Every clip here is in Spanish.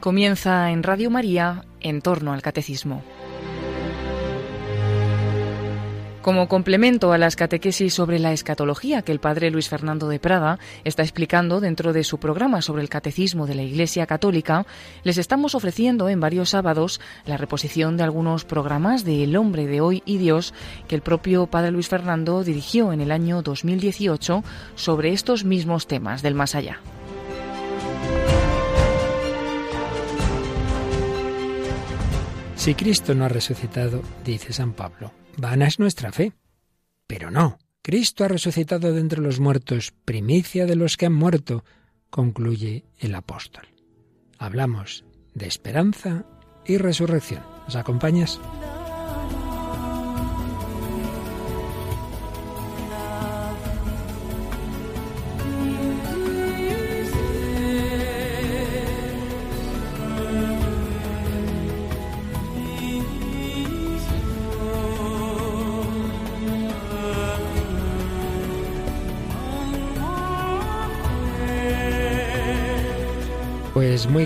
Comienza en Radio María en torno al catecismo. Como complemento a las catequesis sobre la escatología que el padre Luis Fernando de Prada está explicando dentro de su programa sobre el catecismo de la Iglesia Católica, les estamos ofreciendo en varios sábados la reposición de algunos programas de El hombre de hoy y Dios que el propio padre Luis Fernando dirigió en el año 2018 sobre estos mismos temas del más allá. Si Cristo no ha resucitado, dice San Pablo, vana es nuestra fe. Pero no, Cristo ha resucitado de entre los muertos, primicia de los que han muerto, concluye el apóstol. Hablamos de esperanza y resurrección. ¿Nos acompañas?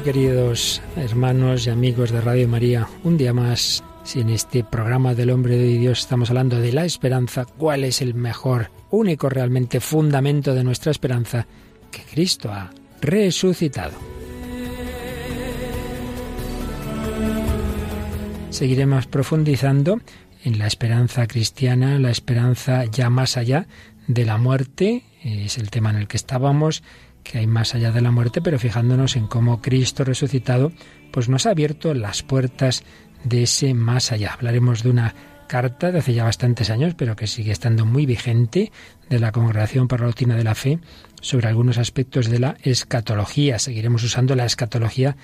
Queridos hermanos y amigos de Radio María, un día más, si en este programa del hombre de Dios estamos hablando de la esperanza, ¿cuál es el mejor, único realmente fundamento de nuestra esperanza? Que Cristo ha resucitado. Seguiremos profundizando en la esperanza cristiana, la esperanza ya más allá de la muerte, es el tema en el que estábamos, que hay más allá de la muerte, pero fijándonos en cómo Cristo resucitado pues nos ha abierto las puertas de ese más allá. Hablaremos de una carta de hace ya bastantes años, pero que sigue estando muy vigente, de la Congregación para la de la Fe, sobre algunos aspectos de la escatología. Seguiremos usando la escatología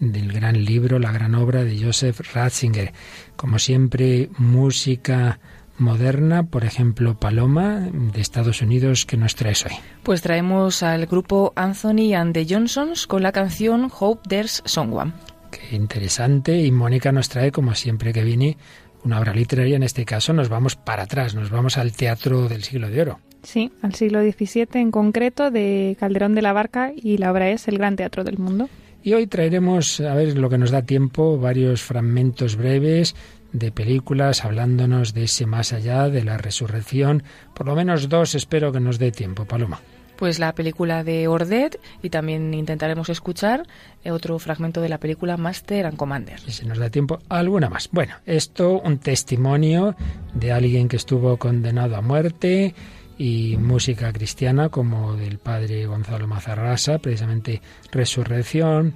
del gran libro, la gran obra de Joseph Ratzinger. Como siempre, música moderna, por ejemplo, Paloma, de Estados Unidos, que nos traes hoy? Pues traemos al grupo Anthony and the Johnsons con la canción Hope There's Someone. Qué interesante. Y Mónica nos trae, como siempre que viene, una obra literaria. En este caso nos vamos para atrás, nos vamos al teatro del siglo de oro. Sí, al siglo XVII en concreto, de Calderón de la Barca, y la obra es El Gran Teatro del Mundo. Y hoy traeremos, a ver lo que nos da tiempo, varios fragmentos breves de películas hablándonos de ese más allá, de la resurrección. Por lo menos dos espero que nos dé tiempo, Paloma. Pues la película de Ordet y también intentaremos escuchar otro fragmento de la película Master and Commander. Y si nos da tiempo, alguna más. Bueno, esto un testimonio de alguien que estuvo condenado a muerte y música cristiana como del padre Gonzalo Mazarrasa, precisamente Resurrección,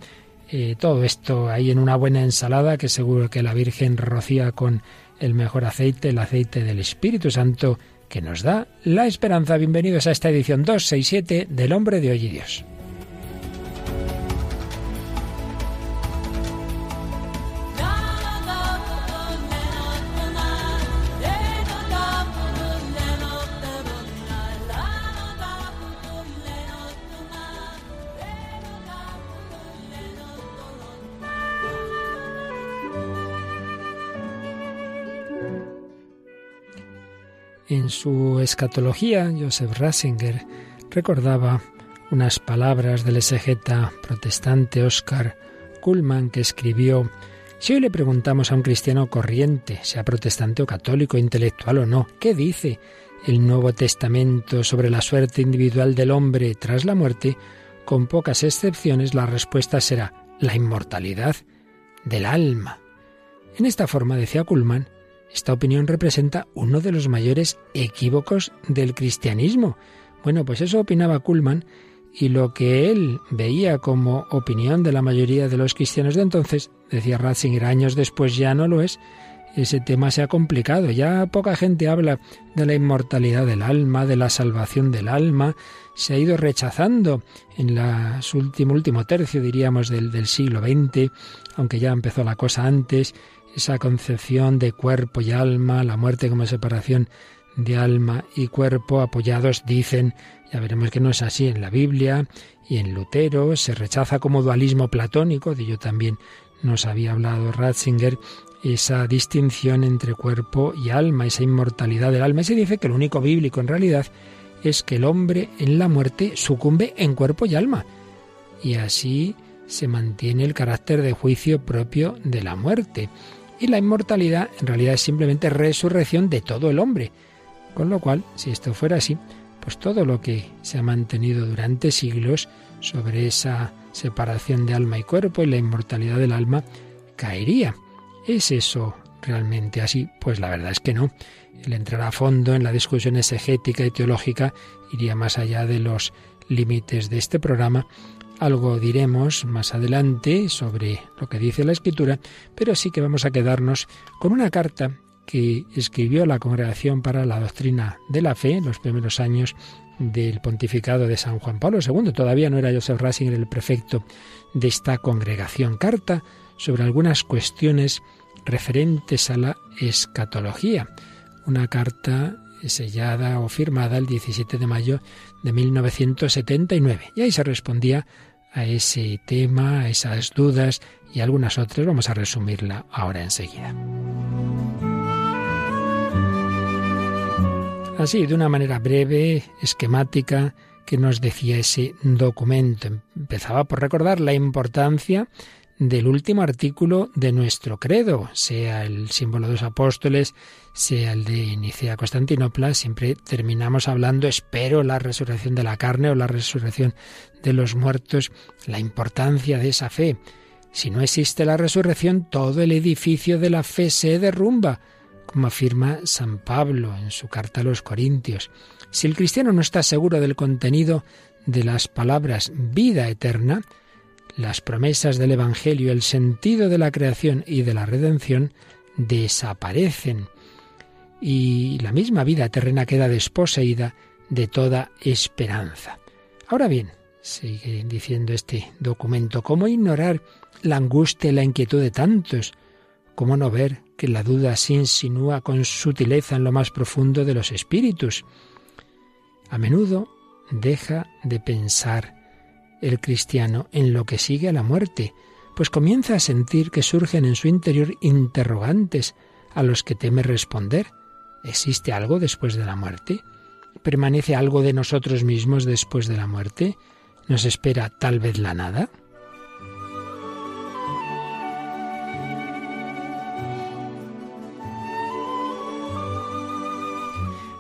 eh, todo esto ahí en una buena ensalada que seguro que la Virgen rocía con el mejor aceite, el aceite del Espíritu Santo que nos da la esperanza. Bienvenidos a esta edición 267 del Hombre de Hoy Dios. En su escatología, Joseph Ratzinger recordaba unas palabras del exegeta protestante Oscar Kuhlmann que escribió Si hoy le preguntamos a un cristiano corriente, sea protestante o católico, intelectual o no, ¿qué dice el Nuevo Testamento sobre la suerte individual del hombre tras la muerte? Con pocas excepciones la respuesta será la inmortalidad del alma. En esta forma, decía Kuhlmann, esta opinión representa uno de los mayores equívocos del cristianismo. Bueno, pues eso opinaba Kuhlmann y lo que él veía como opinión de la mayoría de los cristianos de entonces, decía Ratzinger, años después ya no lo es, ese tema se ha complicado. Ya poca gente habla de la inmortalidad del alma, de la salvación del alma. Se ha ido rechazando en el último, último tercio, diríamos, del, del siglo XX, aunque ya empezó la cosa antes, esa concepción de cuerpo y alma, la muerte como separación de alma y cuerpo, apoyados, dicen, ya veremos que no es así en la Biblia y en Lutero, se rechaza como dualismo platónico, de ello también nos había hablado Ratzinger, esa distinción entre cuerpo y alma, esa inmortalidad del alma. Y se dice que lo único bíblico en realidad es que el hombre en la muerte sucumbe en cuerpo y alma. Y así se mantiene el carácter de juicio propio de la muerte. Y la inmortalidad en realidad es simplemente resurrección de todo el hombre. Con lo cual, si esto fuera así, pues todo lo que se ha mantenido durante siglos sobre esa separación de alma y cuerpo y la inmortalidad del alma caería. ¿Es eso realmente así? Pues la verdad es que no. El entrar a fondo en la discusión exegética y teológica iría más allá de los límites de este programa. Algo diremos más adelante sobre lo que dice la Escritura, pero sí que vamos a quedarnos con una carta que escribió la Congregación para la Doctrina de la Fe en los primeros años del pontificado de San Juan Pablo II. Todavía no era Joseph Ratzinger el prefecto de esta congregación. Carta sobre algunas cuestiones referentes a la escatología. Una carta sellada o firmada el 17 de mayo de 1979. Y ahí se respondía a ese tema, a esas dudas y algunas otras. Vamos a resumirla ahora enseguida. Así, de una manera breve, esquemática, que nos decía ese documento. Empezaba por recordar la importancia del último artículo de nuestro credo, sea el símbolo de los apóstoles, sea el de Nicea Constantinopla, siempre terminamos hablando, espero, la resurrección de la carne o la resurrección de los muertos, la importancia de esa fe. Si no existe la resurrección, todo el edificio de la fe se derrumba como afirma San Pablo en su carta a los Corintios. Si el cristiano no está seguro del contenido de las palabras vida eterna, las promesas del Evangelio, el sentido de la creación y de la redención desaparecen y la misma vida terrena queda desposeída de toda esperanza. Ahora bien, sigue diciendo este documento, ¿cómo ignorar la angustia y la inquietud de tantos? ¿Cómo no ver que la duda se insinúa con sutileza en lo más profundo de los espíritus. A menudo deja de pensar el cristiano en lo que sigue a la muerte, pues comienza a sentir que surgen en su interior interrogantes a los que teme responder. ¿Existe algo después de la muerte? ¿Permanece algo de nosotros mismos después de la muerte? ¿Nos espera tal vez la nada?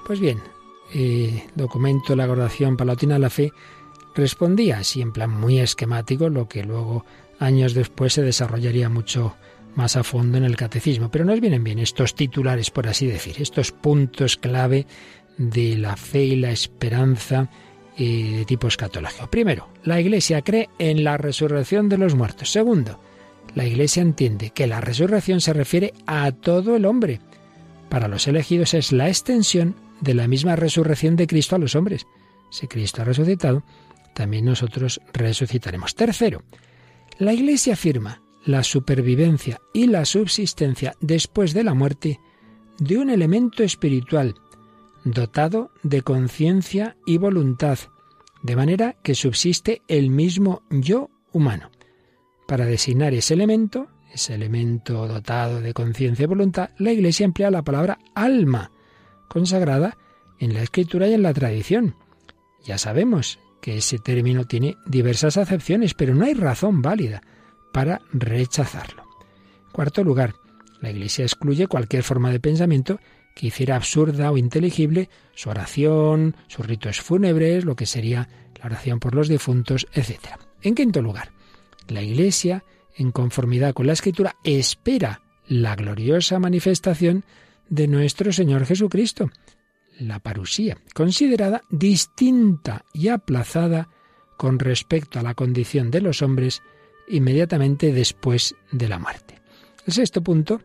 Pues bien, eh, documento la graduación palatina de la fe respondía así en plan muy esquemático, lo que luego años después se desarrollaría mucho más a fondo en el catecismo. Pero nos vienen bien estos titulares, por así decir, estos puntos clave de la fe y la esperanza eh, de tipo escatológico. Primero, la Iglesia cree en la resurrección de los muertos. Segundo, la Iglesia entiende que la resurrección se refiere a todo el hombre. Para los elegidos es la extensión de la misma resurrección de Cristo a los hombres. Si Cristo ha resucitado, también nosotros resucitaremos. Tercero, la Iglesia afirma la supervivencia y la subsistencia después de la muerte de un elemento espiritual dotado de conciencia y voluntad, de manera que subsiste el mismo yo humano. Para designar ese elemento, ese elemento dotado de conciencia y voluntad, la Iglesia emplea la palabra alma, consagrada en la escritura y en la tradición. Ya sabemos que ese término tiene diversas acepciones, pero no hay razón válida para rechazarlo. Cuarto lugar, la Iglesia excluye cualquier forma de pensamiento que hiciera absurda o inteligible su oración, sus ritos fúnebres, lo que sería la oración por los difuntos, etc. En quinto lugar, la Iglesia, en conformidad con la Escritura, espera la gloriosa manifestación de nuestro Señor Jesucristo, la parusía, considerada distinta y aplazada con respecto a la condición de los hombres inmediatamente después de la muerte. El sexto punto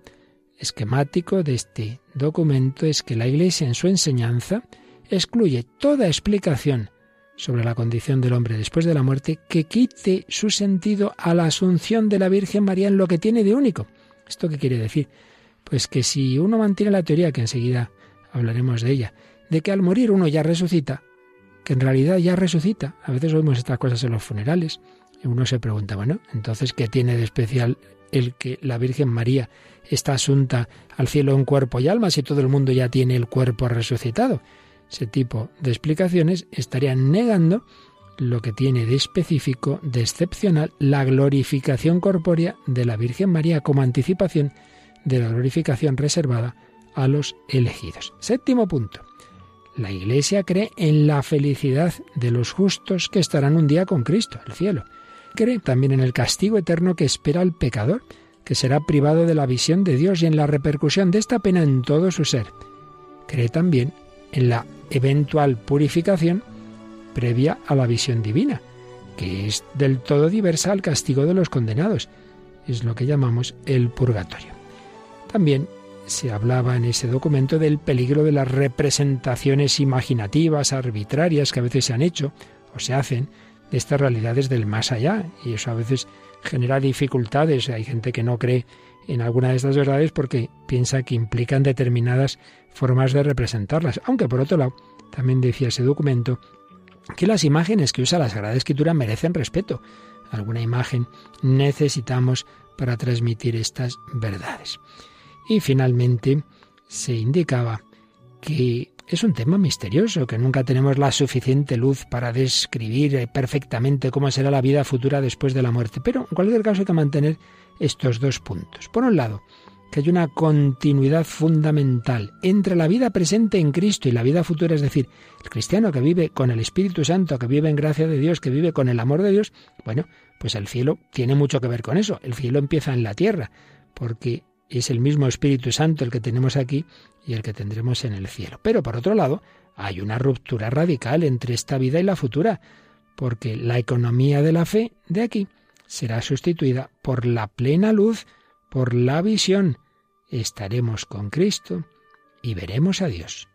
esquemático de este documento es que la Iglesia en su enseñanza excluye toda explicación sobre la condición del hombre después de la muerte que quite su sentido a la asunción de la Virgen María en lo que tiene de único. ¿Esto qué quiere decir? Pues que si uno mantiene la teoría, que enseguida hablaremos de ella, de que al morir uno ya resucita, que en realidad ya resucita. A veces oímos estas cosas en los funerales y uno se pregunta, bueno, entonces, ¿qué tiene de especial el que la Virgen María está asunta al cielo en cuerpo y alma si todo el mundo ya tiene el cuerpo resucitado? Ese tipo de explicaciones estarían negando lo que tiene de específico, de excepcional, la glorificación corpórea de la Virgen María como anticipación de la glorificación reservada a los elegidos. Séptimo punto. La Iglesia cree en la felicidad de los justos que estarán un día con Cristo, el cielo. Cree también en el castigo eterno que espera al pecador, que será privado de la visión de Dios y en la repercusión de esta pena en todo su ser. Cree también en la eventual purificación previa a la visión divina, que es del todo diversa al castigo de los condenados. Es lo que llamamos el purgatorio. También se hablaba en ese documento del peligro de las representaciones imaginativas, arbitrarias que a veces se han hecho o se hacen de estas realidades del más allá. Y eso a veces genera dificultades. Hay gente que no cree en alguna de estas verdades porque piensa que implican determinadas formas de representarlas. Aunque por otro lado, también decía ese documento que las imágenes que usa la Sagrada Escritura merecen respeto. Alguna imagen necesitamos para transmitir estas verdades. Y finalmente se indicaba que es un tema misterioso, que nunca tenemos la suficiente luz para describir perfectamente cómo será la vida futura después de la muerte. Pero en cualquier caso hay que mantener estos dos puntos. Por un lado, que hay una continuidad fundamental entre la vida presente en Cristo y la vida futura, es decir, el cristiano que vive con el Espíritu Santo, que vive en gracia de Dios, que vive con el amor de Dios, bueno, pues el cielo tiene mucho que ver con eso. El cielo empieza en la tierra, porque es el mismo Espíritu Santo el que tenemos aquí y el que tendremos en el cielo. Pero por otro lado, hay una ruptura radical entre esta vida y la futura, porque la economía de la fe de aquí será sustituida por la plena luz, por la visión. Estaremos con Cristo y veremos a Dios.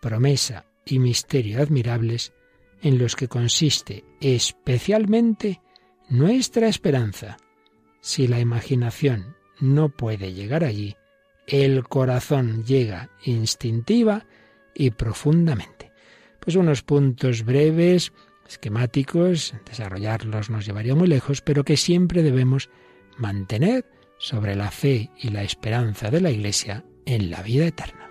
Promesa y misterio admirables en los que consiste especialmente nuestra esperanza. Si la imaginación no puede llegar allí, el corazón llega instintiva y profundamente. Pues unos puntos breves, esquemáticos, desarrollarlos nos llevaría muy lejos, pero que siempre debemos mantener sobre la fe y la esperanza de la Iglesia en la vida eterna.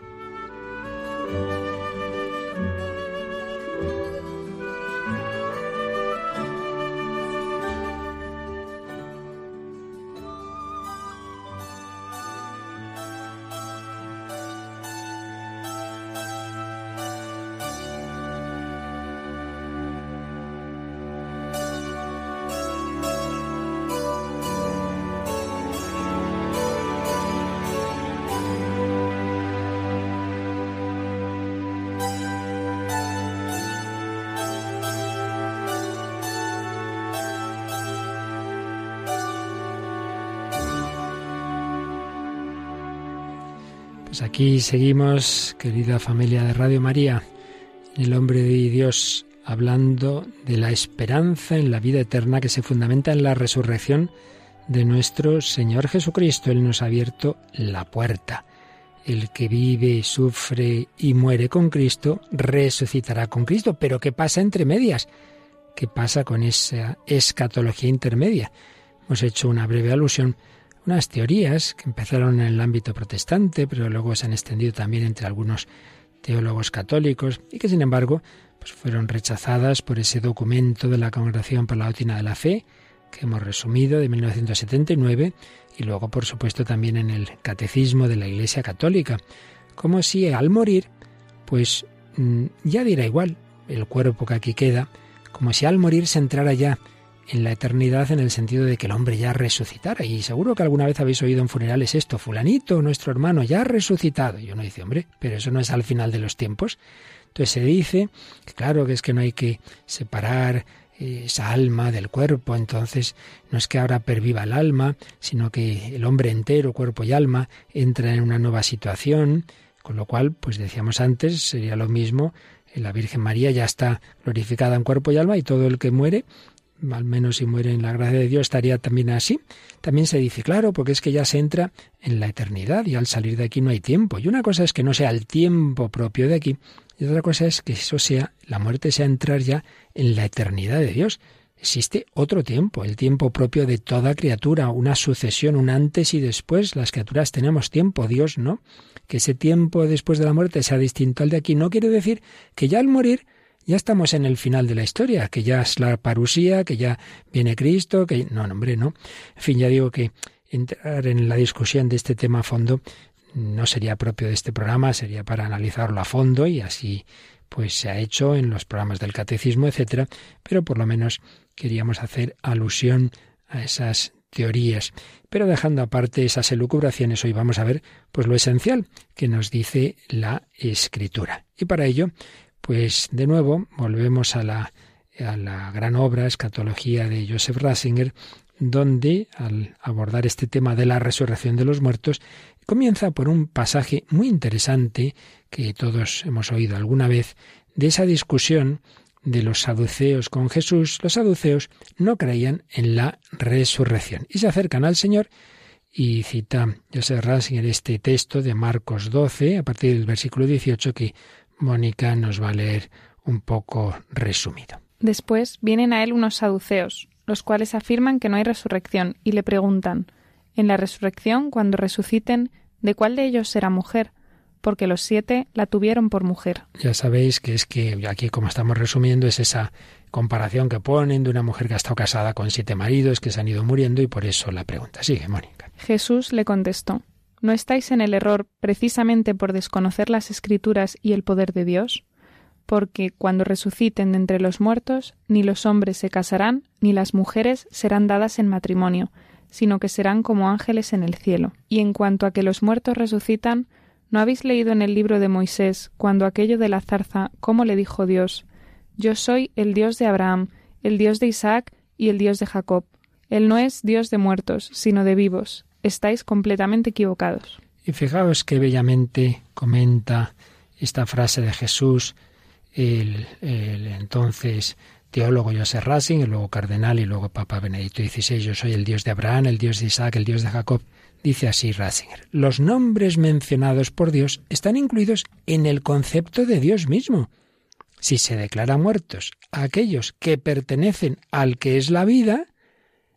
Pues aquí seguimos, querida familia de Radio María, el hombre de Dios, hablando de la esperanza en la vida eterna que se fundamenta en la resurrección de nuestro Señor Jesucristo. Él nos ha abierto la puerta. El que vive, sufre y muere con Cristo, resucitará con Cristo. Pero ¿qué pasa entre medias? ¿Qué pasa con esa escatología intermedia? Hemos hecho una breve alusión unas teorías que empezaron en el ámbito protestante, pero luego se han extendido también entre algunos teólogos católicos y que sin embargo pues fueron rechazadas por ese documento de la Congregación para la Doctrina de la Fe que hemos resumido de 1979 y luego por supuesto también en el Catecismo de la Iglesia Católica, como si al morir pues mm, ya dirá igual el cuerpo que aquí queda, como si al morir se entrara ya en la eternidad en el sentido de que el hombre ya resucitara. Y seguro que alguna vez habéis oído en funerales esto, fulanito, nuestro hermano, ya ha resucitado. Y uno dice, hombre, pero eso no es al final de los tiempos. Entonces se dice, que claro, que es que no hay que separar eh, esa alma del cuerpo, entonces no es que ahora perviva el alma, sino que el hombre entero, cuerpo y alma, entra en una nueva situación, con lo cual, pues decíamos antes, sería lo mismo, la Virgen María ya está glorificada en cuerpo y alma y todo el que muere al menos si muere en la gracia de Dios, estaría también así. También se dice, claro, porque es que ya se entra en la eternidad y al salir de aquí no hay tiempo. Y una cosa es que no sea el tiempo propio de aquí, y otra cosa es que eso sea, la muerte sea entrar ya en la eternidad de Dios. Existe otro tiempo, el tiempo propio de toda criatura, una sucesión, un antes y después. Las criaturas tenemos tiempo, Dios no. Que ese tiempo después de la muerte sea distinto al de aquí no quiere decir que ya al morir ya estamos en el final de la historia, que ya es la parusía, que ya viene Cristo, que no, hombre, no. En fin, ya digo que entrar en la discusión de este tema a fondo no sería propio de este programa, sería para analizarlo a fondo y así pues se ha hecho en los programas del catecismo, etcétera, pero por lo menos queríamos hacer alusión a esas teorías. Pero dejando aparte esas elucubraciones, hoy vamos a ver pues lo esencial que nos dice la escritura. Y para ello, pues de nuevo volvemos a la, gran obra Escatología de Joseph Ratzinger, donde al abordar este tema de la resurrección de los muertos, comienza por un pasaje muy interesante que todos hemos oído alguna vez, de esa discusión de los saduceos con Jesús. Los saduceos no creían en la resurrección y se acercan al Señor y cita Joseph Ratzinger este texto de Marcos 12, a partir del versículo 18, que Mónica nos va a leer un poco resumido. Después vienen a él unos saduceos, los cuales afirman que no hay resurrección, y le preguntan En la resurrección, cuando resuciten, ¿de cuál de ellos será mujer? porque los siete la tuvieron por mujer. Ya sabéis que es que aquí, como estamos resumiendo, es esa comparación que ponen de una mujer que ha estado casada con siete maridos que se han ido muriendo y por eso la pregunta. Sigue, Mónica. Jesús le contestó, ¿no estáis en el error precisamente por desconocer las escrituras y el poder de Dios? Porque cuando resuciten de entre los muertos, ni los hombres se casarán, ni las mujeres serán dadas en matrimonio, sino que serán como ángeles en el cielo. Y en cuanto a que los muertos resucitan, ¿No habéis leído en el libro de Moisés, cuando aquello de la zarza, cómo le dijo Dios, Yo soy el Dios de Abraham, el Dios de Isaac y el Dios de Jacob? Él no es Dios de muertos, sino de vivos. Estáis completamente equivocados. Y fijaos que bellamente comenta esta frase de Jesús, el, entonces teólogo Joseph Racing, luego cardenal y luego Papa Benedicto XVI. Yo soy el Dios de Abraham, el Dios de Isaac, el Dios de Jacob. Dice así Ratzinger, los nombres mencionados por Dios están incluidos en el concepto de Dios mismo. Si se declara muertos aquellos que pertenecen al que es la vida,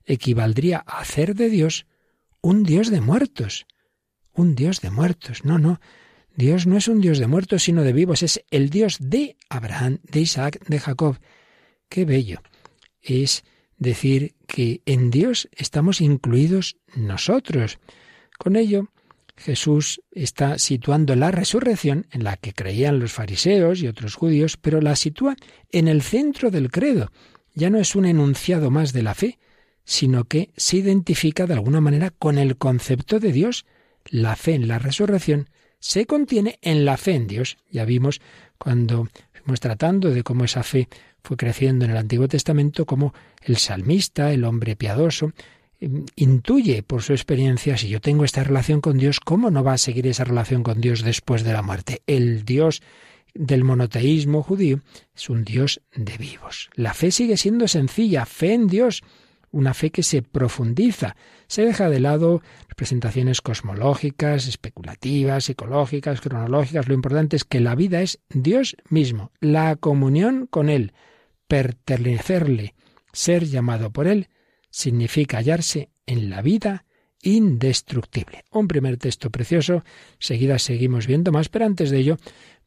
equivaldría a hacer de Dios un Dios de muertos. Un Dios de muertos. No, no. Dios no es un Dios de muertos, sino de vivos. Es el Dios de Abraham, de Isaac, de Jacob. Qué bello. Es decir que en Dios estamos incluidos nosotros. Con ello, Jesús está situando la resurrección en la que creían los fariseos y otros judíos, pero la sitúa en el centro del credo. Ya no es un enunciado más de la fe, sino que se identifica de alguna manera con el concepto de Dios. La fe en la resurrección se contiene en la fe en Dios. Ya vimos cuando fuimos tratando de cómo esa fe fue creciendo en el Antiguo Testamento como el salmista, el hombre piadoso, em, intuye por su experiencia, si yo tengo esta relación con Dios, ¿cómo no va a seguir esa relación con Dios después de la muerte? El Dios del monoteísmo judío es un Dios de vivos. La fe sigue siendo sencilla, fe en Dios, una fe que se profundiza, se deja de lado representaciones cosmológicas, especulativas, psicológicas, cronológicas. Lo importante es que la vida es Dios mismo, la comunión con Él, pertenecerle, ser llamado por Él, significa hallarse en la vida indestructible. Un primer texto precioso, seguida seguimos viendo más, pero antes de ello,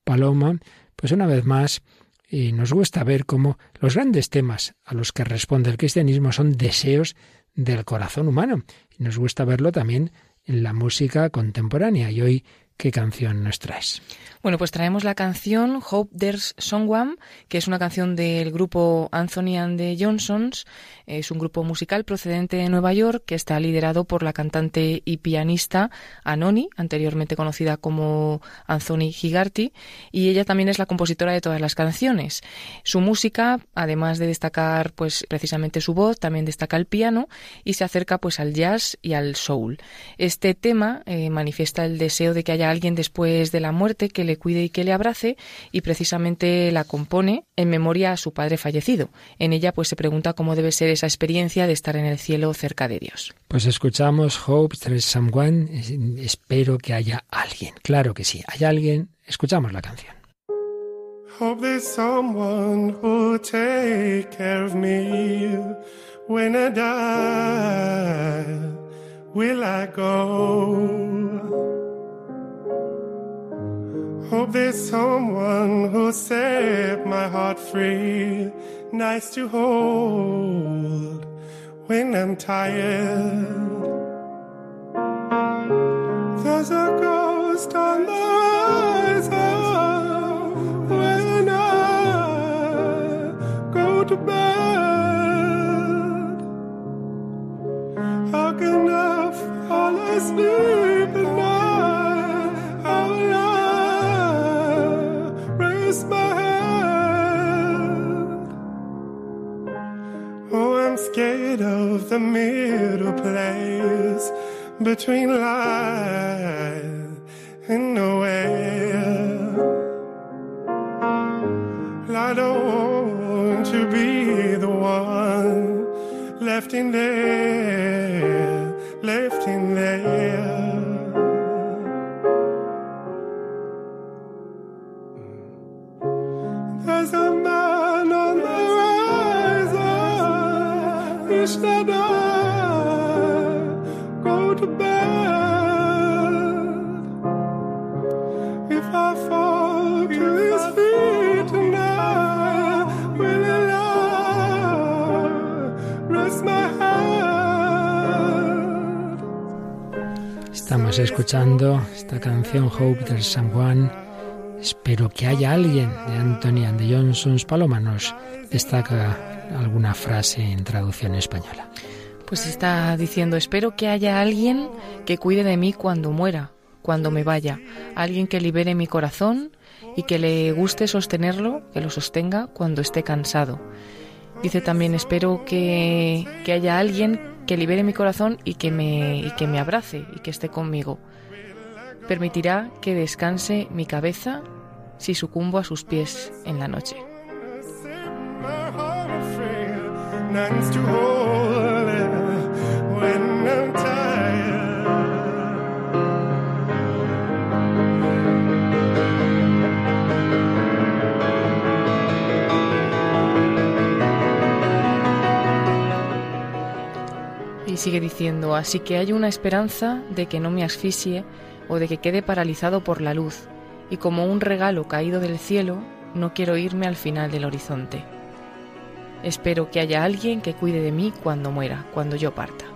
Paloma, pues una vez más, y nos gusta ver cómo los grandes temas a los que responde el cristianismo son deseos del corazón humano. Y nos gusta verlo también en la música contemporánea. Y hoy ¿Qué canción nos traes? Bueno, pues traemos la canción Hope There's Someone, que es una canción del grupo Anthony and the Johnsons. Es un grupo musical procedente de Nueva York que está liderado por la cantante y pianista Anoni, anteriormente conocida como Anthony Higarty, y ella también es la compositora de todas las canciones. Su música, además de destacar pues precisamente su voz, también destaca el piano y se acerca pues al jazz y al soul. Este tema eh, manifiesta el deseo de que haya alguien después de la muerte que le cuide y que le abrace y precisamente la compone en memoria a su padre fallecido. En ella pues se pregunta cómo debe ser esa experiencia de estar en el cielo cerca de Dios. Pues escuchamos Hope There's Someone, espero que haya alguien. Claro que sí, hay alguien. Escuchamos la canción. Hope there's someone who'll take care of me when I die. Will I go? Hope there's someone who'll set my heart free, nice to hold when I'm tired. There's a ghost on the horizon when I go to bed. How can I fall asleep scared of the middle place between life and nowhere. I don't want to be the one left in there, left in there. There's a Estamos escuchando esta canción Hope del Someone. Espero que haya alguien de Anthony and the Johnsons. Paloma nos destaca alguna frase en traducción española. Pues está diciendo, espero que haya alguien que cuide de mí cuando muera, cuando me vaya, alguien que libere mi corazón y que le guste sostenerlo, que lo sostenga cuando esté cansado. Dice también, espero que, que haya alguien que libere mi corazón y que, me, y que me abrace y que esté conmigo. Permitirá que descanse mi cabeza si sucumbo a sus pies en la noche. Y sigue diciendo, así que hay una esperanza de que no me asfixie o de que quede paralizado por la luz, y como un regalo caído del cielo, no quiero irme al final del horizonte. Espero que haya alguien que cuide de mí cuando muera, cuando yo parta.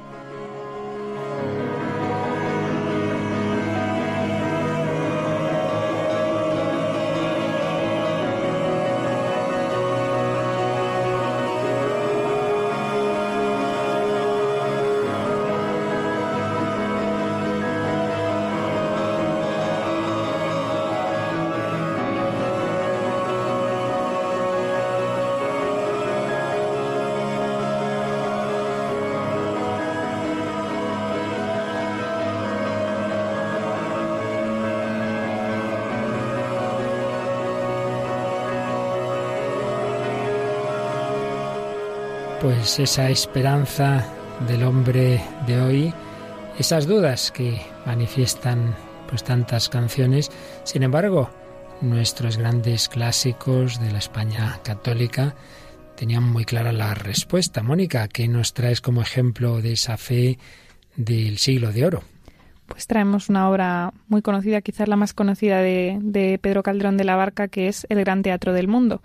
Pues esa esperanza del hombre de hoy, esas dudas que manifiestan pues tantas canciones, sin embargo, nuestros grandes clásicos de la España católica tenían muy clara la respuesta. Mónica, ¿qué nos traes como ejemplo de esa fe del siglo de oro? Pues traemos una obra muy conocida, quizás la más conocida de, de Pedro Calderón de la Barca, que es El Gran Teatro del Mundo.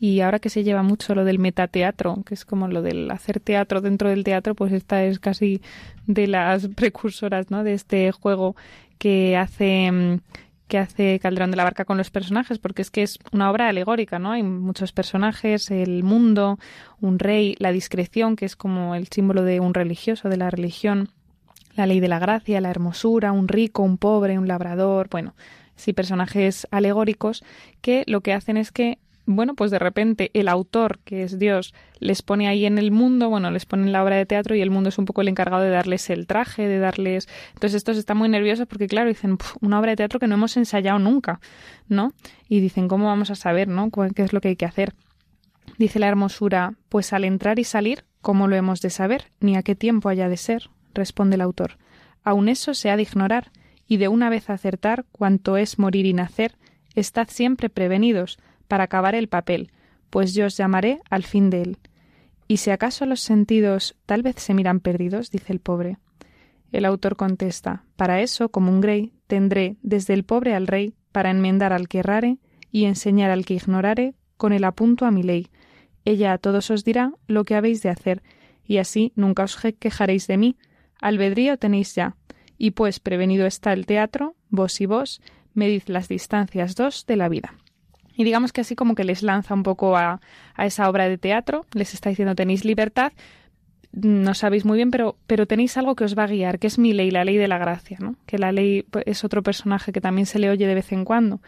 Y ahora que se lleva mucho lo del metateatro, que es como lo del hacer teatro dentro del teatro, pues esta es casi de las precursoras ¿no? de este juego que hace mm, que hace Calderón de la Barca con los personajes, porque es que es una obra alegórica, ¿no? Hay muchos personajes, el mundo, un rey, la discreción, que es como el símbolo de un religioso, de la religión, la ley de la gracia, la hermosura, un rico, un pobre, un labrador, bueno, sí, personajes alegóricos que lo que hacen es que bueno, pues de repente el autor, que es Dios, les pone ahí en el mundo, bueno, les pone en la obra de teatro y el mundo es un poco el encargado de darles el traje, de darles... Entonces estos están muy nerviosos porque, claro, dicen, una obra de teatro que no hemos ensayado nunca, ¿no? Y dicen, ¿cómo vamos a saber, ¿no? ¿Qué es lo que hay que hacer? Dice la hermosura, pues al entrar y salir, ¿cómo lo hemos de saber? Ni a qué tiempo haya de ser, responde el autor. Aun eso se ha de ignorar, y de una vez acertar cuanto es morir y nacer, estad siempre prevenidos, para acabar el papel, pues yo os llamaré al fin de él. Y si acaso los sentidos tal vez se miran perdidos, dice el pobre. El autor contesta, para eso, como un grey, tendré, desde el pobre al rey, para enmendar al que errare y enseñar al que ignorare con el apunto a mi ley. Ella a todos os dirá lo que habéis de hacer, y así nunca os quejaréis de mí. Albedrío tenéis ya. Y pues prevenido está el teatro, vos y vos, medid las distancias dos de la vida. Y digamos que así como que les lanza un poco a, a esa obra de teatro, les está diciendo tenéis libertad, no sabéis muy bien, pero, pero tenéis algo que os va a guiar, que es mi ley, la ley de la gracia, ¿no? Que la ley pues, es otro personaje que también se le oye de vez en cuando.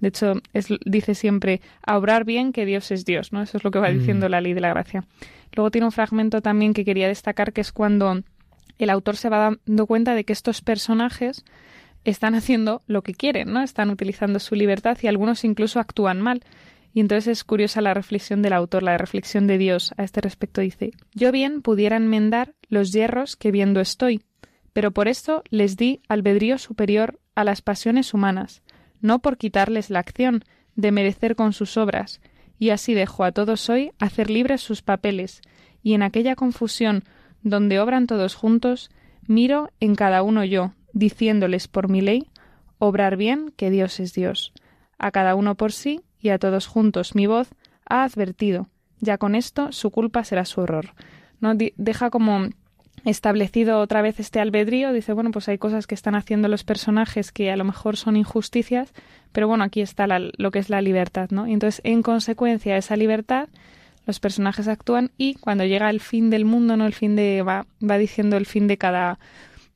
De hecho, es, dice siempre a obrar bien que Dios es Dios, ¿no? Eso es lo que va Mm. diciendo la ley de la gracia. Luego tiene un fragmento también que quería destacar, que es cuando el autor se va dando cuenta de que estos personajes están haciendo lo que quieren, ¿no? Están utilizando su libertad y algunos incluso actúan mal. Y entonces es curiosa la reflexión del autor, la reflexión de Dios a este respecto. Dice, yo bien pudiera enmendar los hierros que viendo estoy, pero por esto les di albedrío superior a las pasiones humanas, no por quitarles la acción de merecer con sus obras, y así dejo a todos hoy hacer libres sus papeles, y en aquella confusión donde obran todos juntos, miro en cada uno yo, diciéndoles por mi ley, obrar bien que Dios es Dios. A cada uno por sí y a todos juntos mi voz ha advertido. Ya con esto su culpa será su horror. ¿No? Deja como establecido otra vez este albedrío, dice, bueno, pues hay cosas que están haciendo los personajes que a lo mejor son injusticias, pero bueno, aquí está lo que es la libertad, ¿no? Y entonces, en consecuencia de esa libertad, los personajes actúan y cuando llega el fin del mundo, ¿no? El fin de, va, va diciendo el fin de cada,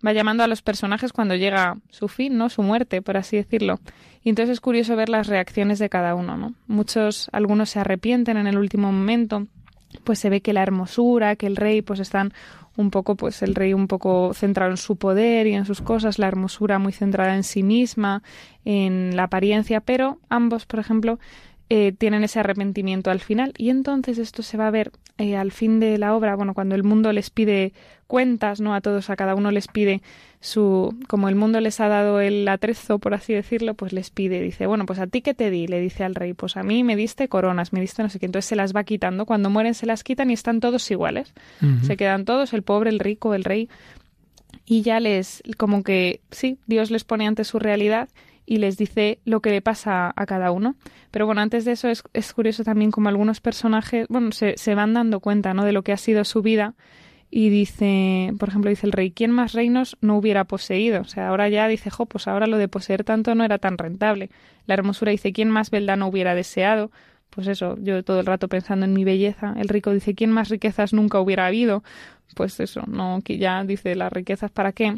va llamando a los personajes cuando llega su fin, ¿no? Su muerte, por así decirlo. Y entonces es curioso ver las reacciones de cada uno, ¿no? Muchos, algunos se arrepienten en el último momento, pues se ve que la hermosura, que el rey, pues están un poco, pues el rey un poco centrado en su poder y en sus cosas, la hermosura muy centrada en sí misma, en la apariencia, pero ambos, por ejemplo, eh, tienen ese arrepentimiento al final y entonces esto se va a ver eh, al fin de la obra, bueno, cuando el mundo les pide cuentas, ¿no? A todos, a cada uno les pide su, como el mundo les ha dado el atrezo, por así decirlo, pues les pide, dice, bueno, pues a ti qué te di, le dice al rey, pues a mí me diste coronas, me diste no sé qué, entonces se las va quitando, cuando mueren se las quitan y están todos iguales, se quedan todos, el pobre, el rico, el rey, y ya les, como que, sí, Dios les pone ante su realidad y les dice lo que le pasa a cada uno. Pero bueno, antes de eso es, es curioso también como algunos personajes, bueno, se, se van dando cuenta, ¿no? De lo que ha sido su vida y dice, por ejemplo, dice el rey, ¿quién más reinos no hubiera poseído? O sea, ahora ya dice, jo, pues ahora lo de poseer tanto no era tan rentable. La hermosura dice, ¿quién más beldad no hubiera deseado? Pues eso, yo todo el rato pensando en mi belleza. El rico dice, ¿quién más riquezas nunca hubiera habido? Pues eso, no, que ya dice, las riquezas para qué.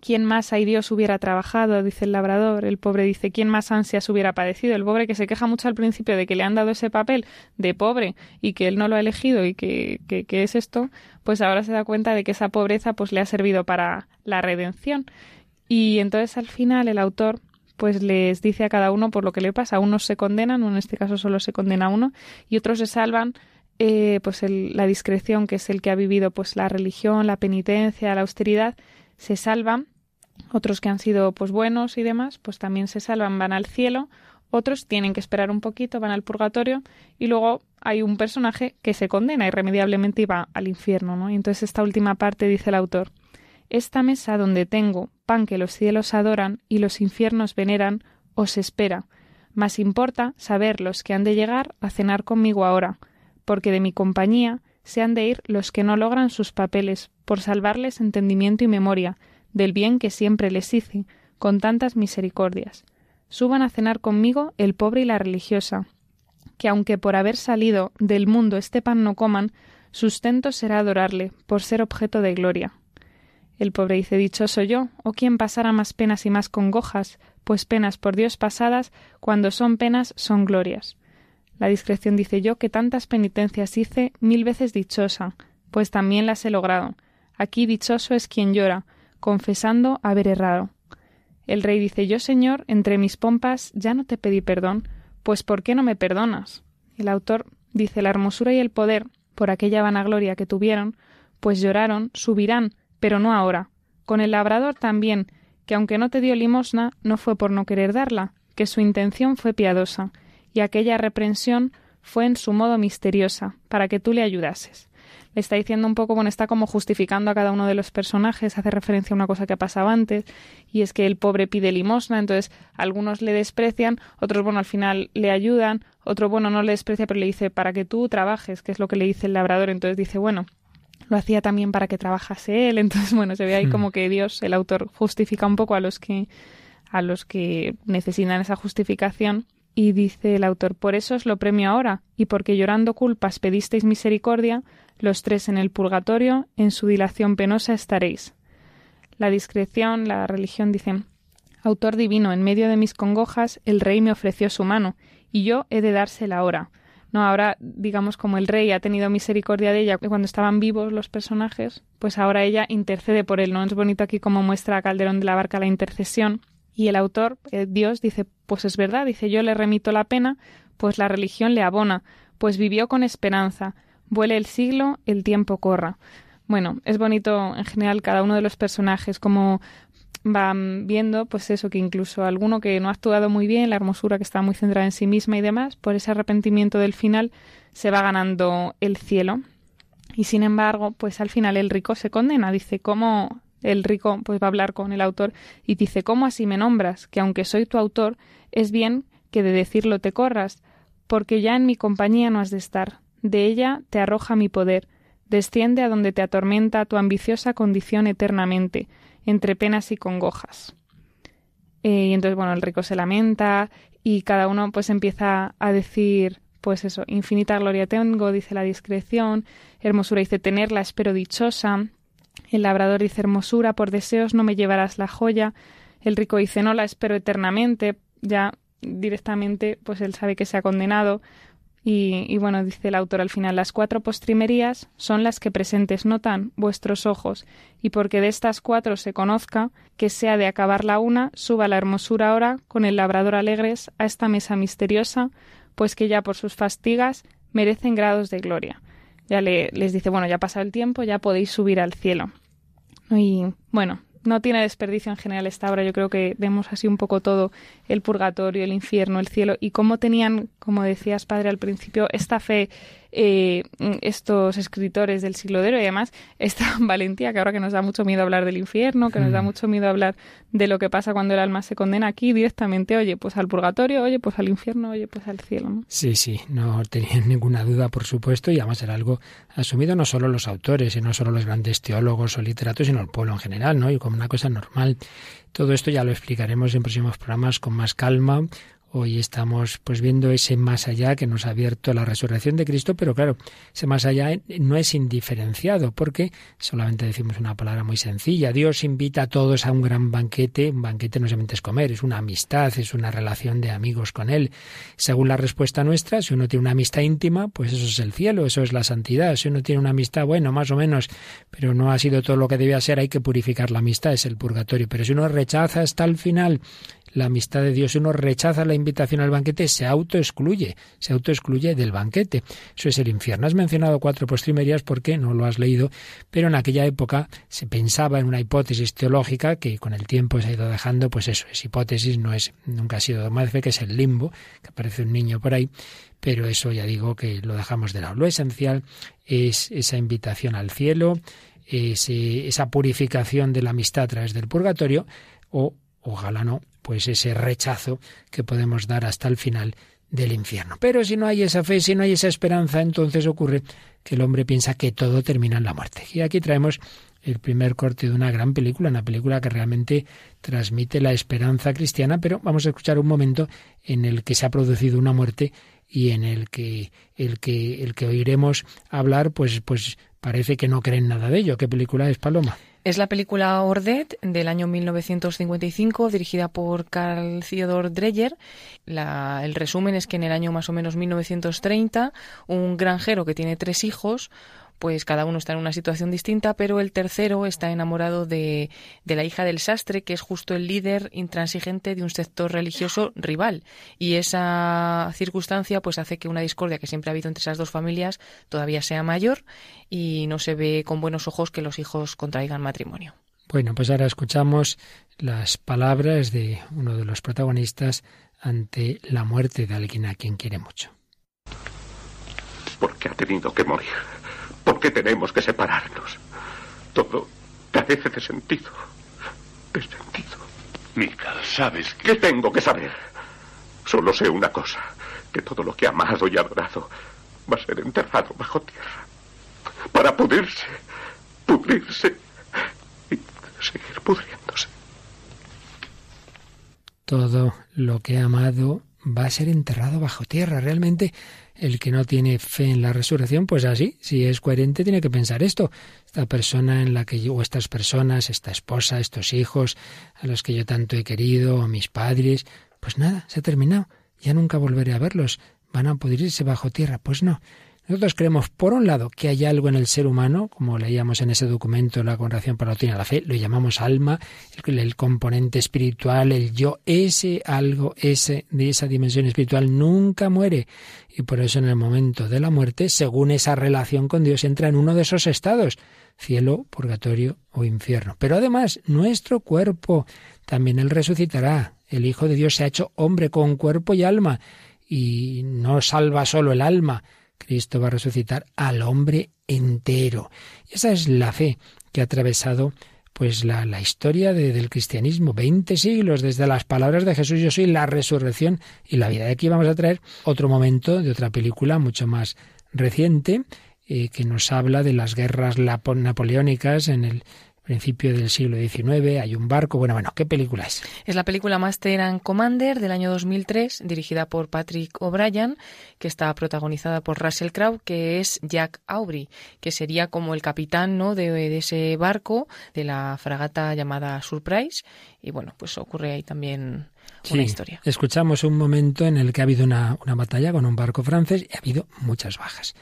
¿Quién más hay Dios hubiera trabajado? Dice el labrador. El pobre dice, ¿quién más ansias hubiera padecido? El pobre que se queja mucho al principio de que le han dado ese papel de pobre y que él no lo ha elegido y que, que, que es esto, pues ahora se da cuenta de que esa pobreza pues le ha servido para la redención. Y entonces al final el autor pues les dice a cada uno por lo que le pasa. Unos se condenan, en este caso solo se condena uno, y otros se salvan eh, pues el- la discreción, que es el que ha vivido pues la religión, la penitencia, la austeridad, se salvan. Otros que han sido pues buenos y demás, pues también se salvan, van al cielo. Otros tienen que esperar un poquito, van al purgatorio y luego hay un personaje que se condena irremediablemente y va al infierno, ¿no? Y entonces esta última parte dice el autor: Esta mesa donde tengo pan que los cielos adoran y los infiernos veneran, os espera. Mas importa saber los que han de llegar a cenar conmigo ahora, porque de mi compañía se han de ir los que no logran sus papeles, por salvarles entendimiento y memoria, del bien que siempre les hice, con tantas misericordias. Suban a cenar conmigo el pobre y la religiosa, que aunque por haber salido del mundo este pan no coman, sustento será adorarle, por ser objeto de gloria. El pobre dice dichoso yo, o quien pasara más penas y más congojas, pues penas por Dios pasadas, cuando son penas, son glorias. La discreción dice yo que tantas penitencias hice mil veces dichosa, pues también las he logrado. Aquí dichoso es quien llora, confesando haber errado. El rey dice yo, señor, entre mis pompas ya no te pedí perdón, pues ¿por qué no me perdonas? El autor dice la hermosura y el poder, por aquella vanagloria que tuvieron, pues lloraron, subirán, pero no ahora. Con el labrador también, que aunque no te dio limosna, no fue por no querer darla, que su intención fue piadosa, y aquella reprensión fue en su modo misteriosa, para que tú le ayudases. Le está diciendo un poco, bueno, está como justificando a cada uno de los personajes, hace referencia a una cosa que ha pasado antes, y es que el pobre pide limosna, entonces algunos le desprecian, otros, bueno, al final le ayudan, otro, bueno, no le desprecia, pero le dice, para que tú trabajes, que es lo que le dice el labrador, entonces dice, bueno, lo hacía también para que trabajase él, entonces, bueno, se ve ahí como que Dios, el autor, justifica un poco a los que a los que necesitan esa justificación y dice el autor, por eso os lo premio ahora, y porque llorando culpas pedisteis misericordia, los tres en el purgatorio, en su dilación penosa estaréis. La discreción, la religión dicen, Autor divino, en medio de mis congojas, el rey me ofreció su mano, y yo he de dársela ahora. No, ahora, digamos, como el rey ha tenido misericordia de ella cuando estaban vivos los personajes, pues ahora ella intercede por él, ¿no? Es bonito aquí como muestra Calderón de la Barca la intercesión, y el autor, eh, Dios, dice, pues es verdad, dice, yo le remito la pena, pues la religión le abona, pues vivió con esperanza, vuele el siglo, el tiempo corra. Bueno, es bonito en general cada uno de los personajes, como van viendo, pues eso, que incluso alguno que no ha actuado muy bien, la hermosura que está muy centrada en sí misma y demás, por ese arrepentimiento del final, se va ganando el cielo. Y sin embargo, pues al final el rico se condena, dice, ¿cómo el rico pues va a hablar con el autor y dice ¿Cómo así me nombras? Que aunque soy tu autor, es bien que de decirlo te corras, porque ya en mi compañía no has de estar. De ella te arroja mi poder, desciende a donde te atormenta tu ambiciosa condición eternamente, entre penas y congojas. Eh, y entonces, bueno, el rico se lamenta y cada uno pues empieza a decir, pues eso, infinita gloria tengo, dice la discreción, hermosura dice tenerla espero dichosa, el labrador dice hermosura, por deseos no me llevarás la joya. El rico dice no la espero eternamente. Ya directamente, pues él sabe que se ha condenado. Y, y, bueno, dice el autor al final, las cuatro postrimerías son las que presentes notan vuestros ojos, y porque de estas cuatro se conozca que sea de acabar la una, suba la hermosura ahora con el labrador alegres a esta mesa misteriosa, pues que ya por sus fastigas merecen grados de gloria ya le, les dice, bueno, ya ha pasado el tiempo, ya podéis subir al cielo. Y bueno, no tiene desperdicio en general esta obra. Yo creo que vemos así un poco todo el purgatorio, el infierno, el cielo y cómo tenían, como decías, padre, al principio, esta fe eh, estos escritores del siglo de oro y además esta valentía que ahora que nos da mucho miedo hablar del infierno, que nos da hmm. mucho miedo hablar de lo que pasa cuando el alma se condena aquí directamente, oye, pues al purgatorio, oye, pues al infierno, oye, pues al cielo. ¿no? Sí, sí, no tenía ninguna duda, por supuesto, y además era algo asumido no solo los autores y no solo los grandes teólogos o literatos, sino el pueblo en general, ¿no? Y como una cosa normal. Todo esto ya lo explicaremos en próximos programas con más calma Hoy estamos pues viendo ese más allá que nos ha abierto la resurrección de Cristo, pero claro, ese más allá no es indiferenciado porque solamente decimos una palabra muy sencilla. Dios invita a todos a un gran banquete. Un banquete no solamente es comer, es una amistad, es una relación de amigos con Él. Según la respuesta nuestra, si uno tiene una amistad íntima, pues eso es el cielo, eso es la santidad. Si uno tiene una amistad, bueno, más o menos, pero no ha sido todo lo que debía ser, hay que purificar la amistad, es el purgatorio. Pero si uno rechaza hasta el final la amistad de Dios, uno rechaza la invitación al banquete, se autoexcluye, se autoexcluye del banquete. Eso es el infierno. Has mencionado cuatro postrimerías porque no lo has leído, pero en aquella época se pensaba en una hipótesis teológica que con el tiempo se ha ido dejando, pues eso, es hipótesis, no es, nunca ha sido más fe, que es el limbo, que aparece un niño por ahí, pero eso ya digo que lo dejamos de lado. Lo esencial es esa invitación al cielo, esa purificación de la amistad a través del purgatorio, o ojalá no, pues ese rechazo que podemos dar hasta el final del infierno. Pero si no hay esa fe, si no hay esa esperanza, entonces ocurre que el hombre piensa que todo termina en la muerte. Y aquí traemos el primer corte de una gran película, una película que realmente transmite la esperanza cristiana, pero vamos a escuchar un momento en el que se ha producido una muerte y en el que el que el que oiremos hablar pues pues parece que no creen nada de ello. ¿Qué película es Paloma? Es la película Ordet del año 1955, dirigida por Carl Theodor Dreyer. el resumen es que en el año más o menos 1930, un granjero que tiene tres hijos, pues cada uno está en una situación distinta, pero el tercero está enamorado de, de, la hija del sastre, que es justo el líder intransigente de un sector religioso rival. Y esa circunstancia pues hace que una discordia que siempre ha habido entre esas dos familias todavía sea mayor y no se ve con buenos ojos que los hijos contraigan matrimonio. Bueno, pues ahora escuchamos las palabras de uno de los protagonistas ante la muerte de alguien a quien quiere mucho. Porque ha tenido que morir ¿Por qué tenemos que separarnos? Todo carece de sentido. De sentido. Mika, ¿sabes ¿Qué tengo que saber? Solo sé una cosa, que todo lo que he amado y adorado va a ser enterrado bajo tierra. Para pudrirse, pudrirse y seguir pudriéndose. Todo lo que he amado va a ser enterrado bajo tierra. Realmente el que no tiene fe en la resurrección, pues así, si es coherente, tiene que pensar esto. Esta persona en la que yo, o estas personas, esta esposa, estos hijos, a los que yo tanto he querido, o mis padres, pues nada, se ha terminado. Ya nunca volveré a verlos. Van a pudrirse bajo tierra. Pues no. Nosotros creemos, por un lado, que hay algo en el ser humano, como leíamos en ese documento, la Congregación para la la Fe, lo llamamos alma, el, el, componente espiritual, el yo, ese algo, ese de esa dimensión espiritual nunca muere. Y por eso en el momento de la muerte, según esa relación con Dios, entra en uno de esos estados, cielo, purgatorio o infierno. Pero además, nuestro cuerpo también él resucitará. El Hijo de Dios se ha hecho hombre con cuerpo y alma, y no salva solo el alma, Cristo va a resucitar al hombre entero. Y esa es la fe que ha atravesado pues la, la historia de, del cristianismo, 20 siglos, desde las palabras de Jesús, yo soy la resurrección y la vida. De aquí vamos a traer otro momento de otra película mucho más reciente, eh, que nos habla de las guerras napoleónicas en el principio del siglo XIX, hay un barco. Bueno, bueno, ¿qué película es? Es la película Master and Commander del año 2003, dirigida por Patrick O'Brien, que está protagonizada por Russell Crowe, que es Jack Aubrey, que sería como el capitán ¿no? de, de ese barco, de la fragata llamada Surprise. Y bueno, pues ocurre ahí también una historia. Escuchamos un momento en el que ha habido una, una batalla con un barco francés y ha habido muchas bajas.